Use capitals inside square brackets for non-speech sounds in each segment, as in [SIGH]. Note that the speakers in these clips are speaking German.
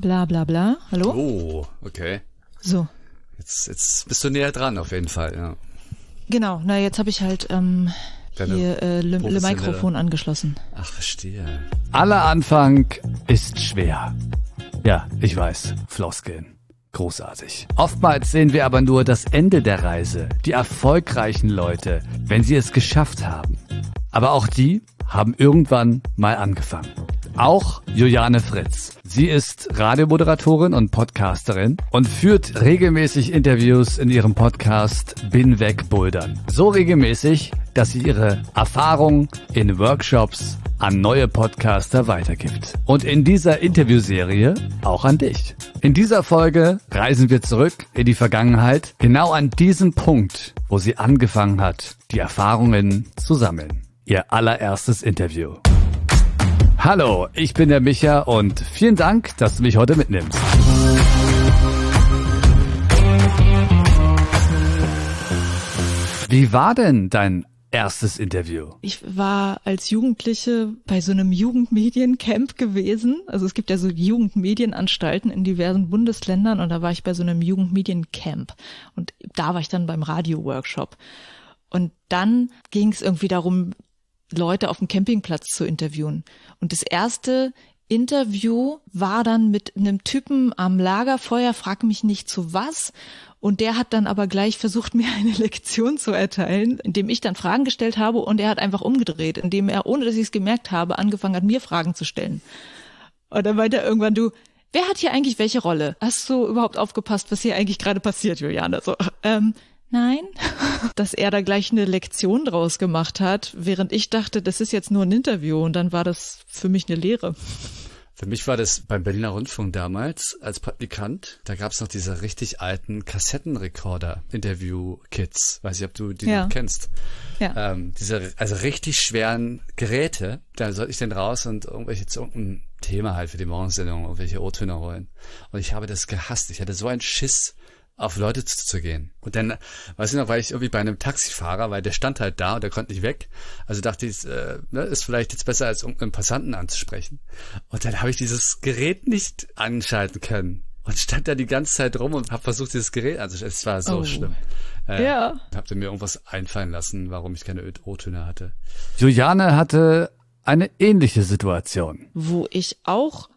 Bla bla bla. Hallo? Oh, okay. So. Jetzt, jetzt bist du näher dran auf jeden Fall, ja. Genau, na jetzt habe ich halt ähm, Deine hier äh, Le, Le Mikrofon angeschlossen. Ach, verstehe. Aller Anfang ist schwer. Ja, ich weiß, Floskeln. Großartig. Oftmals sehen wir aber nur das Ende der Reise, die erfolgreichen Leute, wenn sie es geschafft haben. Aber auch die haben irgendwann mal angefangen. Auch Juliane Fritz. Sie ist Radiomoderatorin und Podcasterin und führt regelmäßig Interviews in ihrem Podcast Bin weg Bouldern. So regelmäßig, dass sie ihre Erfahrung in Workshops an neue Podcaster weitergibt. Und in dieser Interviewserie auch an dich. In dieser Folge reisen wir zurück in die Vergangenheit, genau an diesem Punkt, wo sie angefangen hat, die Erfahrungen zu sammeln. Ihr allererstes Interview. Hallo, ich bin der Micha und vielen Dank, dass du mich heute mitnimmst. Wie war denn dein erstes Interview? Ich war als Jugendliche bei so einem Jugendmediencamp gewesen. Also es gibt ja so Jugendmedienanstalten in diversen Bundesländern und da war ich bei so einem Jugendmediencamp und da war ich dann beim Radio-Workshop. Und dann ging es irgendwie darum, Leute auf dem Campingplatz zu interviewen. Und das erste Interview war dann mit einem Typen am Lagerfeuer, frag mich nicht zu was. Und der hat dann aber gleich versucht, [LAUGHS] mir eine Lektion zu erteilen, indem ich dann Fragen gestellt habe und er hat einfach umgedreht, indem er, ohne dass ich es gemerkt habe, angefangen hat, mir Fragen zu stellen. Und dann meinte er irgendwann, du, wer hat hier eigentlich welche Rolle? Hast du überhaupt aufgepasst, was hier eigentlich gerade passiert, Juliane? So, ähm, nein. Dass er da gleich eine Lektion draus gemacht hat, während ich dachte, das ist jetzt nur ein Interview und dann war das für mich eine Lehre. Für mich war das beim Berliner Rundfunk damals als Praktikant. Da gab es noch diese richtig alten Kassettenrekorder-Interview-Kits. Weiß ich, ob du die Ja. noch kennst. Ja. Ähm, diese, also richtig schweren Geräte. Da sollte ich dann raus und irgendwelche zu irgendeinem Thema halt für die Morgensendung, irgendwelche O-Töne holen. Und ich habe das gehasst. Ich hatte so einen Schiss, auf Leute zuzugehen. Und dann, weiß ich noch, war ich irgendwie bei einem Taxifahrer, weil der stand halt da und der konnte nicht weg. Also dachte ich, äh, ne, ist vielleicht jetzt besser, als irgendeinen Passanten anzusprechen. Und dann habe ich dieses Gerät nicht anschalten können. Und stand da die ganze Zeit rum und habe versucht, dieses Gerät anzuschalten. Es war so Oh. schlimm. Äh, Ja. Habt ihr mir irgendwas einfallen lassen, warum ich keine O-Töne hatte? Juliane hatte eine ähnliche Situation. wo ich auch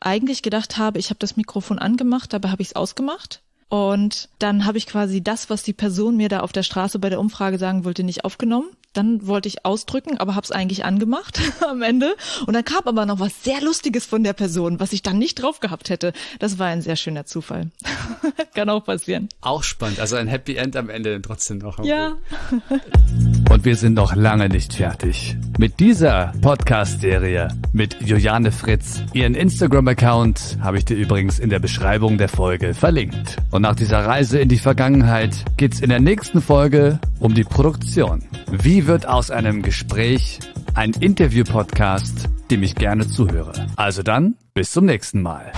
eigentlich gedacht habe, ich habe das Mikrofon angemacht, dabei habe ich es ausgemacht. Und dann habe ich quasi das, was die Person mir da auf der Straße bei der Umfrage sagen wollte, nicht aufgenommen. Dann wollte ich ausdrücken, aber habe es eigentlich angemacht [LAUGHS] am Ende. Und dann kam aber noch was sehr Lustiges von der Person, was ich dann nicht drauf gehabt hätte. Das war ein sehr schöner Zufall. [LAUGHS] Kann auch passieren. Auch spannend. Also ein Happy End am Ende trotzdem noch. Ja. [LAUGHS] Und wir sind noch lange nicht fertig. Mit dieser Podcast-Serie mit Juliane Fritz. Ihren Instagram-Account habe ich dir übrigens in der Beschreibung der Folge verlinkt. Und nach dieser Reise in die Vergangenheit geht's in der nächsten Folge um die Produktion. Wie wird aus einem Gespräch ein Interview-Podcast, dem ich gerne zuhöre? Also dann, bis zum nächsten Mal.